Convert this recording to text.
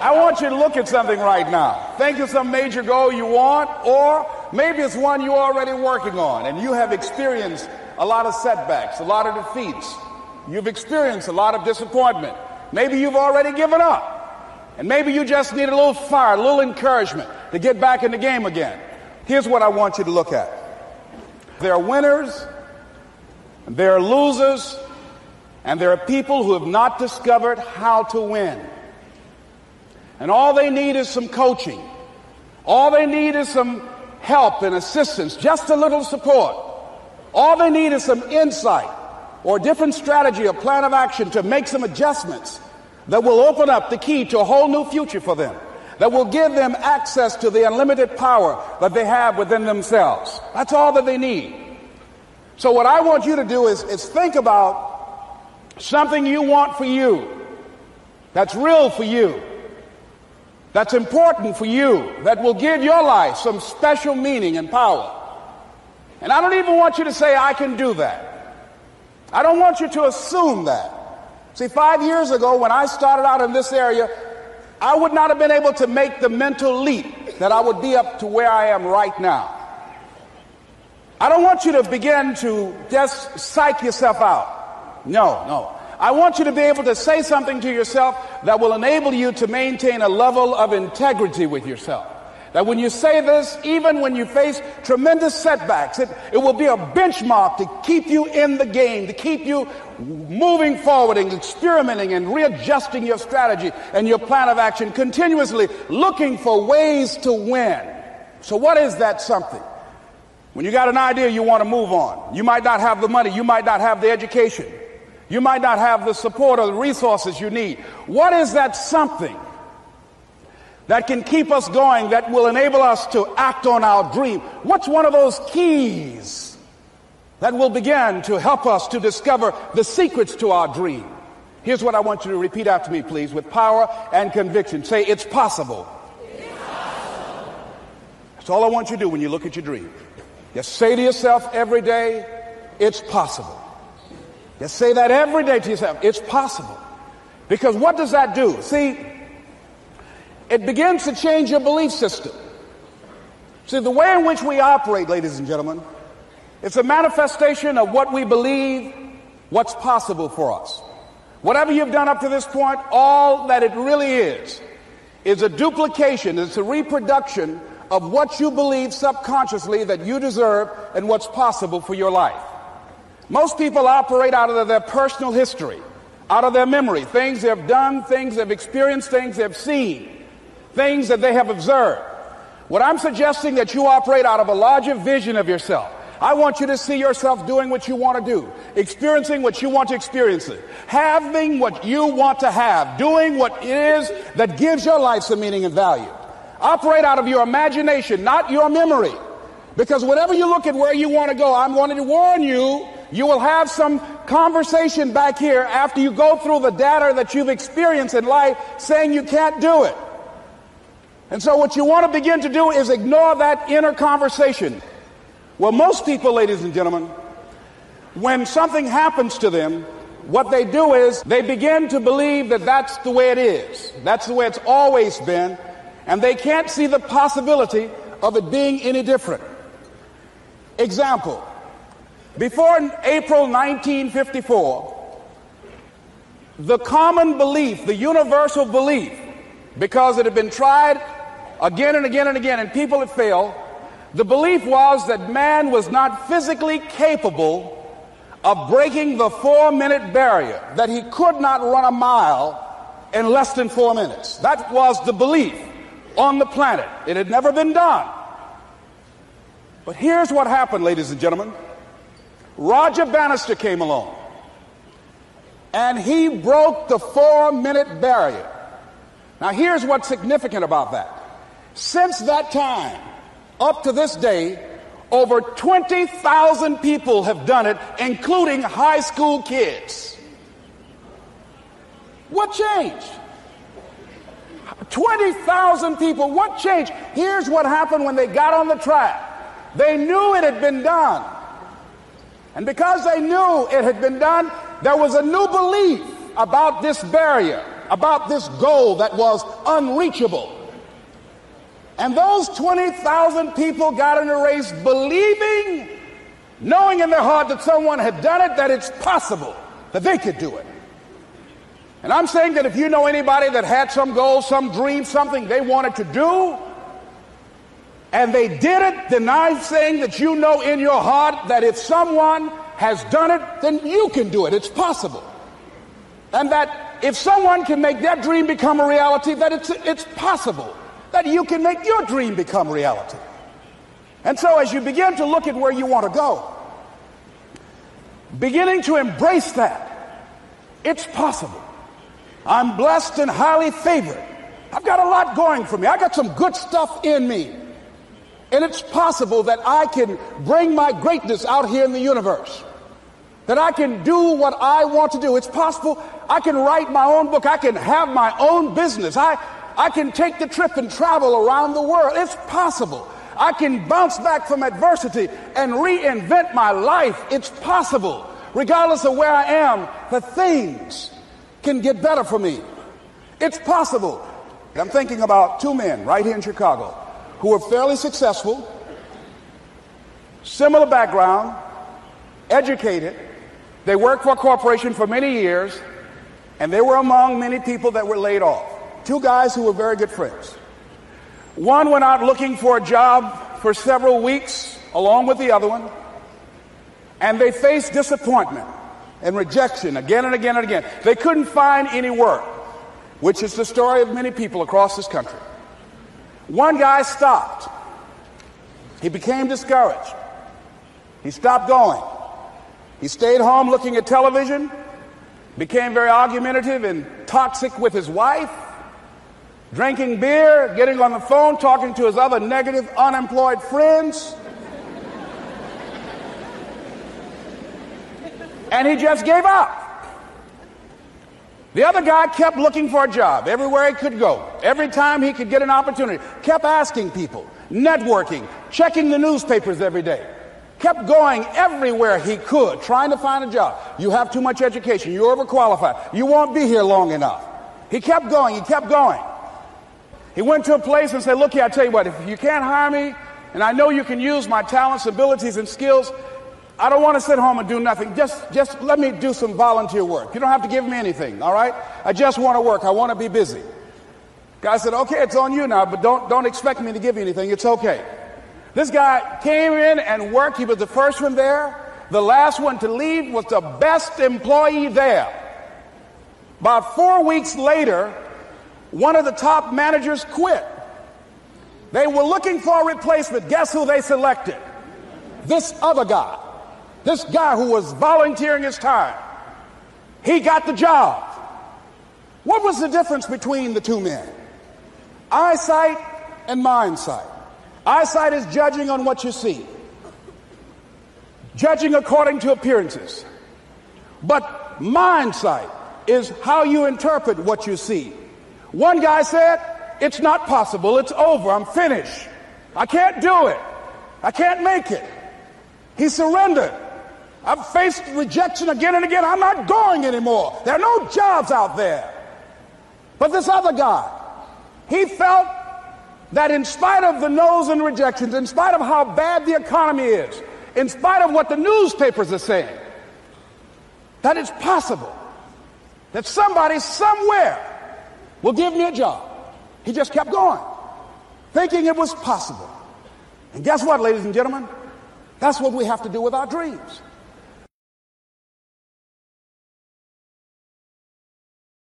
I want you to look at something right now. Think of some major goal you want, or maybe it's one you're already working on and you have experienced a lot of setbacks, a lot of defeats. You've experienced a lot of disappointment. Maybe you've already given up. And maybe you just need a little fire, a little encouragement to get back in the game again. Here's what I want you to look at. There are winners, there are losers, and there are people who have not discovered how to win. And all they need is some coaching. All they need is some help and assistance, just a little support. All they need is some insight or different strategy, a plan of action to make some adjustments that will open up the key to a whole new future for them, that will give them access to the unlimited power that they have within themselves. That's all that they need. So what I want you to do is, is think about something you want for you, that's real for you, that's important for you, that will give your life some special meaning and power. And I don't even want you to say, I can do that. I don't want you to assume that. See, five years ago, when I started out in this area, I would not have been able to make the mental leap that I would be up to where I am right now. I don't want you to begin to just psych yourself out. No, no. I want you to be able to say something to yourself that will enable you to maintain a level of integrity with yourself. That when you say this, even when you face tremendous setbacks, it, it will be a benchmark to keep you in the game, to keep you moving forward and experimenting and readjusting your strategy and your plan of action continuously, looking for ways to win. So what is that something? When you got an idea you want to move on, you might not have the money, you might not have the education, you might not have the support or the resources you need. What is that something that can keep us going, that will enable us to act on our dream? What's one of those keys that will begin to help us to discover the secrets to our dream? Here's what I want you to repeat after me, please, with power and conviction. Say, it's possible. It's possible. That's all I want you to do when you look at your dream. Just say to yourself every day, it's possible. Just say that every day to yourself, it's possible. Because what does that do? See, it begins to change your belief system. See, the way in which we operate, ladies and gentlemen, it's a manifestation of what we believe, what's possible for us. Whatever you've done up to this point, all that it really is, is a duplication, it's a reproduction of what you believe subconsciously that you deserve and what's possible for your life. Most people operate out of their personal history, out of their memory, things they've done, things they've experienced, things they've seen things that they have observed. What I'm suggesting that you operate out of a larger vision of yourself. I want you to see yourself doing what you want to do, experiencing what you want to experience, having what you want to have, doing what it is that gives your life some meaning and value. Operate out of your imagination, not your memory. Because whenever you look at where you want to go, I'm wanting to warn you, you will have some conversation back here after you go through the data that you've experienced in life saying you can't do it. And so what you want to begin to do is ignore that inner conversation. Well, most people, ladies and gentlemen, when something happens to them, what they do is they begin to believe that that's the way it is. That's the way it's always been. And they can't see the possibility of it being any different. Example. Before April 1954, the common belief, the universal belief, because it had been tried again and again and again, and people had failed. The belief was that man was not physically capable of breaking the four minute barrier, that he could not run a mile in less than four minutes. That was the belief on the planet. It had never been done. But here's what happened, ladies and gentlemen. Roger Bannister came along and he broke the four minute barrier. Now, here's what's significant about that. Since that time, up to this day, over 20,000 people have done it, including high school kids. What changed? 20,000 people. What changed? Here's what happened when they got on the track. They knew it had been done. And because they knew it had been done, there was a new belief about this barrier. about this goal that was unreachable. And those 20,000 people got in a race believing, knowing in their heart that someone had done it, that it's possible that they could do it. And I'm saying that if you know anybody that had some goal, some dream, something they wanted to do, and they did it, then I'm saying that you know in your heart that if someone has done it, then you can do it. It's possible. And that if someone can make their dream become a reality, that it's, it's possible that you can make your dream become reality. And so as you begin to look at where you want to go, beginning to embrace that, it's possible. I'm blessed and highly favored. I've got a lot going for me. I got some good stuff in me. And it's possible that I can bring my greatness out here in the universe. That I can do what I want to do. It's possible I can write my own book. I can have my own business. I, I can take the trip and travel around the world. It's possible. I can bounce back from adversity and reinvent my life. It's possible. Regardless of where I am, the things can get better for me. It's possible. I'm thinking about two men right here in Chicago who were fairly successful, similar background, educated. They worked for a corporation for many years, and they were among many people that were laid off. Two guys who were very good friends. One went out looking for a job for several weeks along with the other one, and they faced disappointment and rejection again and again and again. They couldn't find any work, which is the story of many people across this country. One guy stopped. He became discouraged. He stopped going. He stayed home looking at television, became very argumentative and toxic with his wife, drinking beer, getting on the phone, talking to his other negative, unemployed friends. and he just gave up. The other guy kept looking for a job everywhere he could go. Every time he could get an opportunity, kept asking people, networking, checking the newspapers every day. Kept going everywhere he could, trying to find a job. You have too much education. You're overqualified. You won't be here long enough. He kept going. He kept going. He went to a place and said, Look here, I tell you what, if you can't hire me, and I know you can use my talents, abilities, and skills, I don't want to sit home and do nothing. Just, just let me do some volunteer work. You don't have to give me anything, all right? I just want to work. I want to be busy. Guy said, okay, it's on you now, but don't, don't expect me to give you anything. It's okay. This guy came in and worked. He was the first one there. The last one to leave was the best employee there. About four weeks later, one of the top managers quit. They were looking for a replacement. Guess who they selected? This other guy. This guy who was volunteering his time, he got the job. What was the difference between the two men? Eyesight and mind sight. Eyesight is judging on what you see, judging according to appearances. But mind sight is how you interpret what you see. One guy said, It's not possible, it's over, I'm finished. I can't do it, I can't make it. He surrendered. I've faced rejection again and again. I'm not going anymore. There are no jobs out there. But this other guy, he felt that in spite of the no's and rejections, in spite of how bad the economy is, in spite of what the newspapers are saying, that it's possible that somebody somewhere will give me a job. He just kept going, thinking it was possible. And guess what, ladies and gentlemen? That's what we have to do with our dreams.